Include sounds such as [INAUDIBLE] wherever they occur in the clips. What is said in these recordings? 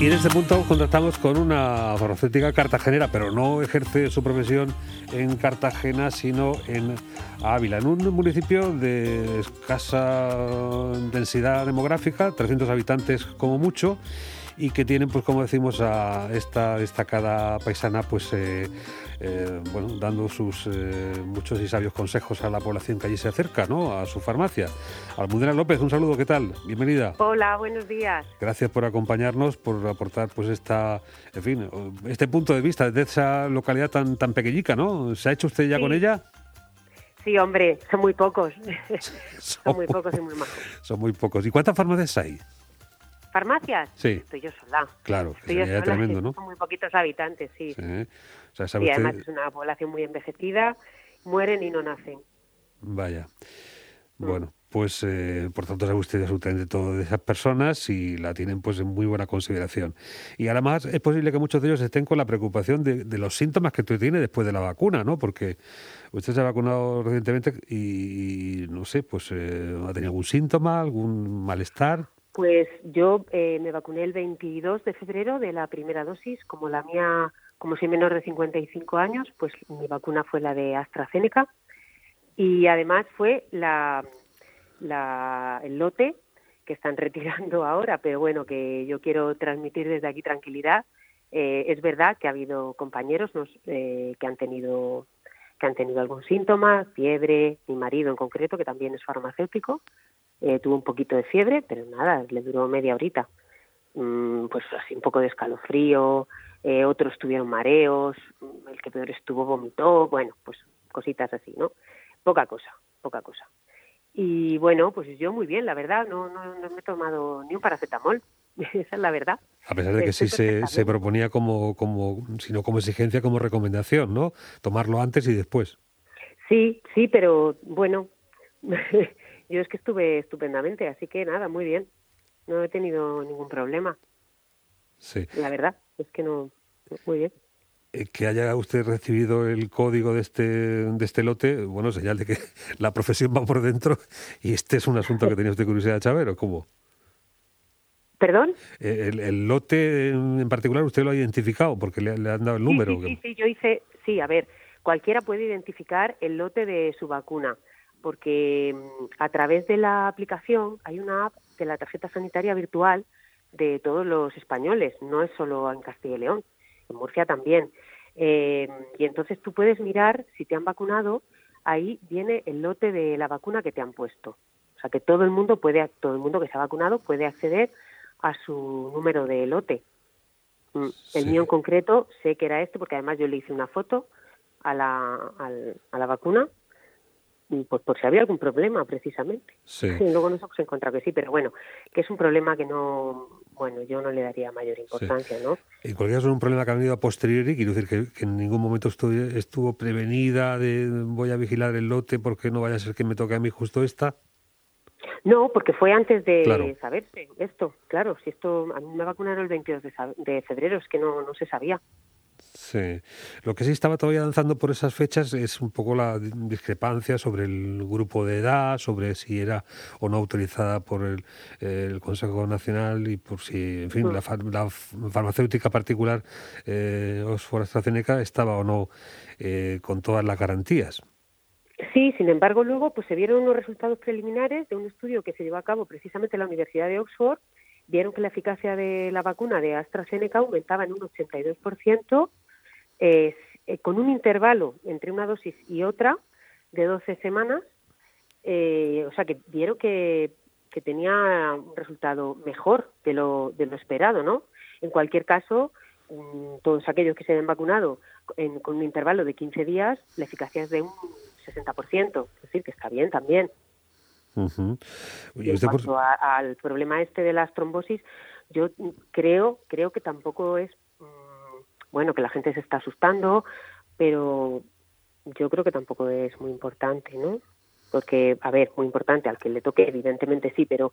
Y en este punto contactamos con una farmacéutica cartagenera, pero no ejerce su profesión en Cartagena, sino en Ávila, en un municipio de escasa densidad demográfica, 300 habitantes como mucho, y que tienen, pues como decimos, a esta destacada paisana, pues eh, eh, bueno, dando sus eh, muchos y sabios consejos a la población que allí se acerca, ¿no? A su farmacia. Almudena López, un saludo, ¿qué tal? Bienvenida. Hola, buenos días. Gracias por acompañarnos, por aportar, pues esta, en fin, este punto de vista de esa localidad tan tan pequeñica, ¿no? ¿Se ha hecho usted ya con ella? Sí, hombre, son muy pocos. [LAUGHS] son, muy pocos y muy majos. Son muy pocos. ¿Y cuántas farmacias hay? ¿Farmacias? Sí. Estoy yo sola. Claro, Estoy yo sola, tremendo, ¿no? Son muy poquitos habitantes, sí. Sí. O sea, y además es una población muy envejecida, mueren y no nacen. Vaya. Mm. Bueno, pues eh, por tanto sabe usted absolutamente todo de esas personas y la tienen pues en muy buena consideración. Y además es posible que muchos de ellos estén con la preocupación de, de los síntomas que usted tiene después de la vacuna, ¿no? Porque usted se ha vacunado recientemente y, no sé, pues eh, ha tenido algún síntoma, algún malestar. Pues yo eh, me vacuné el 22 de febrero de la primera dosis, como la mía, como soy menor de 55 años, pues mi vacuna fue la de AstraZeneca y además fue la, el lote que están [LAUGHS] retirando ahora, pero bueno, que yo quiero transmitir desde aquí tranquilidad. Eh, es verdad que ha habido compañeros nos- eh, que han tenido que han tenido algún síntoma, fiebre, mi marido en concreto, que también es farmacéutico, eh, tuvo un poquito de fiebre, pero nada, le duró media horita. Mm, pues así un poco de escalofrío, eh, otros tuvieron mareos, mm, el que peor estuvo vomitó, bueno, pues cositas así, ¿no? Poca cosa, poca cosa. Y bueno, pues yo muy bien, la verdad, no, no, no me he tomado ni un paracetamol, [LAUGHS] esa es la verdad. A pesar de que sí se, se proponía como, como, sino como exigencia, como recomendación, ¿no? Tomarlo antes y después. Sí, sí, pero bueno, [LAUGHS] yo es que estuve estupendamente, así que nada, muy bien. No he tenido ningún problema, Sí. la verdad, es que no, muy bien. Eh, que haya usted recibido el código de este, de este lote, bueno, señal de que [LAUGHS] la profesión va por dentro y este es un asunto que tenía usted curiosidad de saber, ¿o cómo? ¿Perdón? Eh, El, el lote en en particular usted lo ha identificado porque le, le han dado el número. Sí, sí, sí, sí, yo hice, sí, a ver, cualquiera puede identificar el lote de su vacuna, porque mm, a través de la aplicación hay una app de la tarjeta sanitaria virtual de todos los españoles, no es solo en Castilla y León, en Murcia también. Eh, y entonces tú puedes mirar si te han vacunado, ahí viene el lote de la vacuna que te han puesto. O sea que todo el mundo puede, todo el mundo que se ha vacunado puede acceder a su número de lote. Mm, El Sí. mío en concreto sé que era este porque además yo le hice una foto a la, al- a la vacuna pues por si había algún problema precisamente. Sí. [LAUGHS] Y luego nos hemos encontrado que sí, pero bueno, que es un problema que no, bueno, yo no le daría mayor importancia, ¿no? En cualquier caso es un problema que ha venido a posteriori, quiero decir que, que en ningún momento estuvo, estuvo prevenida de voy a vigilar el lote porque no vaya a ser que me toque a mí justo esta. No, porque fue antes de Claro. saberse esto, claro, si esto, a mí me vacunaron el 22 de, de febrero, es que no, no se sabía. Sí. Lo que sí estaba todavía danzando por esas fechas es un poco la di- discrepancia sobre el grupo de edad, sobre si era o no autorizada por el, el Consejo Nacional y por si, en fin, la, far- la farmacéutica particular eh, Oxford AstraZeneca estaba o no eh, con todas las garantías. Sí, sin embargo, luego pues se vieron unos resultados preliminares de un estudio que se llevó a cabo precisamente en la Universidad de Oxford. Vieron que la eficacia de la vacuna de AstraZeneca aumentaba en un 82%, eh, con un intervalo entre una dosis y otra de 12 semanas. Eh, o sea, que vieron que, que tenía un resultado mejor de lo, de lo esperado, ¿no? En cualquier caso, mm, todos aquellos que se hayan vacunado en- con un intervalo de 15 días, la eficacia es de un 60%, es decir, que está bien también. Y en cuanto a- al problema este de las trombosis, yo creo, creo que tampoco es, bueno, que la gente se está asustando, pero yo creo que tampoco es muy importante, ¿no? Porque, a ver, muy importante, al que le toque, evidentemente sí, pero,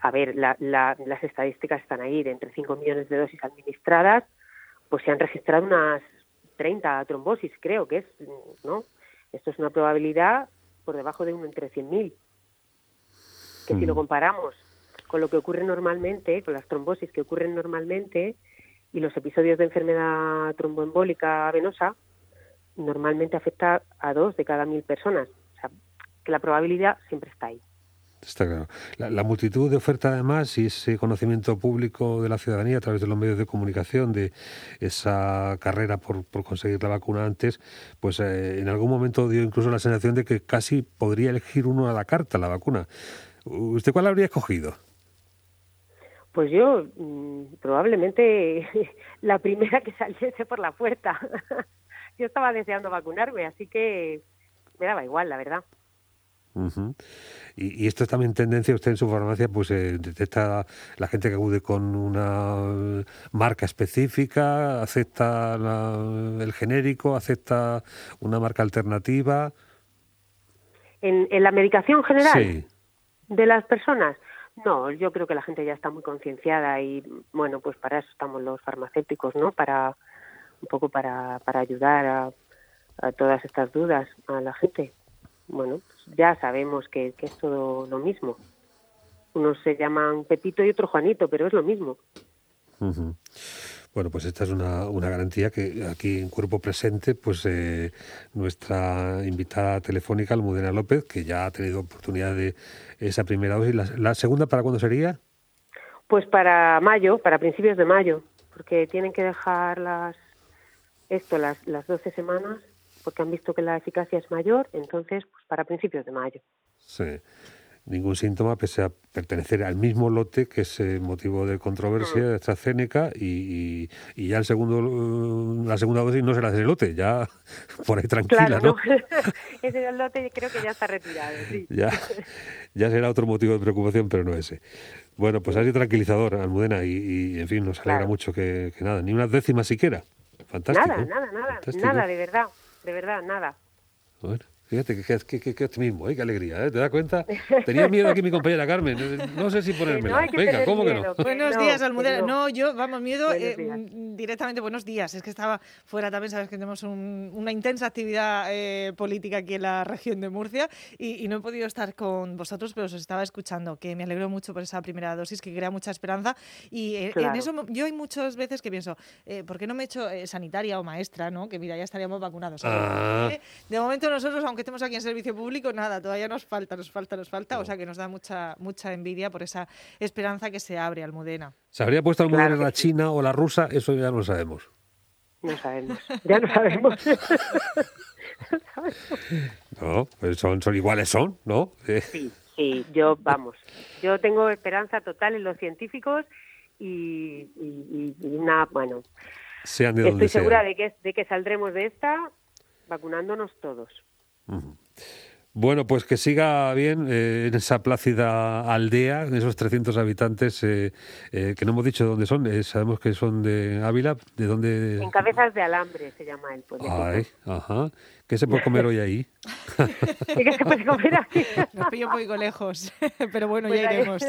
a ver, la- la- las estadísticas están ahí, de entre 5 millones de dosis administradas, pues se han registrado unas 30 trombosis, creo que es, ¿no? Esto es una probabilidad por debajo de uno entre 100.000 que si lo Mm. comparamos con lo que ocurre normalmente, con las trombosis que ocurren normalmente y los episodios de enfermedad tromboembólica venosa, normalmente afecta a dos de cada mil personas. O sea, que la probabilidad siempre está ahí. Está claro. La, multitud de ofertas, además, y ese conocimiento público de la ciudadanía a través de los medios de comunicación de esa carrera por, conseguir la vacuna antes, pues eh, en algún momento dio incluso la sensación de que casi podría elegir uno a la carta la vacuna. ¿Usted cuál habría escogido? Pues yo, mm, probablemente [LAUGHS] la primera que saliese por la puerta. [LAUGHS] yo estaba deseando vacunarme, así que me daba igual, la verdad y, esto es también tendencia, usted en su farmacia pues eh, detecta la gente que acude con una marca específica, acepta el genérico, acepta una marca alternativa. ¿En, la medicación general de las personas? No, yo creo que la gente ya está muy concienciada y bueno, pues para eso estamos los farmacéuticos, ¿no? Para un poco para, para ayudar a todas estas dudas a la gente bueno, ya sabemos que, es todo lo mismo. Unos se llaman Pepito y otro Juanito, pero es lo mismo. Bueno, pues esta es una, una, garantía que aquí en cuerpo presente, pues eh, nuestra invitada telefónica, Almudena López, que ya ha tenido oportunidad de esa primera dosis. ¿La, la segunda para cuándo sería? Pues para mayo, para principios de mayo, porque tienen que dejar las esto las, las 12 semanas porque han visto que la eficacia es mayor, entonces pues para principios de mayo. Sí. Ningún síntoma pese a pertenecer al mismo lote que es motivo de controversia de AstraZeneca y, y, ya el segundo, la segunda dosis no será ese lote, ya por ahí tranquila, ¿no? [LAUGHS] ese lote creo que ya está retirado, sí. Ya, ya será otro motivo de preocupación, pero no ese. Bueno, pues ha sido tranquilizador, Almudena, y, en fin, nos alegra mucho que, nada, ni una décima siquiera. Fantástico. Nada, nada, nada, nada, de verdad de verdad, nada. Bueno. Fíjate qué, qué, qué, optimismo, ¿eh? qué alegría, ¿eh? ¿te das cuenta? Tenía miedo aquí mi compañera Carmen, no sé si ponérmela. Venga, ¿cómo que no? Buenos días, Almudena. No, yo, vamos, miedo eh, directamente, buenos días. Es que estaba fuera también, sabes que tenemos una intensa actividad eh, política aquí en la región de Murcia y, no he podido estar con vosotros, pero os estaba escuchando, que me alegro mucho por esa primera dosis, que crea mucha esperanza. Y en eso yo hay muchas veces que pienso, ¿por qué no me he hecho sanitaria o maestra, no? Que mira, ya estaríamos vacunados. Ah. De momento nosotros, aunque estemos aquí en servicio público, nada, todavía nos falta, nos falta, nos falta, o sea que nos da mucha, mucha envidia por esa esperanza que se abre Almudena. ¿Se habría puesto Almudena en la China o la rusa? Eso ya no lo sabemos. No sabemos, ya no sabemos. [LAUGHS] no, pues son, son iguales son, ¿no? Sí, sí, yo, vamos, yo tengo esperanza total en los científicos y, y, una, bueno, sean de estoy segura de que, de que saldremos de esta vacunándonos todos. Bueno, pues que siga bien eh, en esa plácida aldea, en esos 300 habitantes eh, eh, que no hemos dicho de dónde son, sabemos que son de Ávila, ¿de dónde? En Cabezas de Alambre se llama el pueblo. Ay, ajá. ¿Qué se puede comer hoy ahí? [LAUGHS] ¿Qué se puede comer ahí? [LAUGHS] Nos pillo un poco lejos, [LAUGHS] pero bueno, ya pues iremos.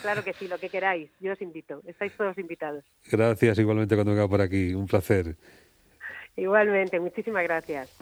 claro que sí, lo que queráis, yo os invito, estáis todos invitados. Gracias, igualmente cuando venga por aquí, un placer. Igualmente, muchísimas gracias.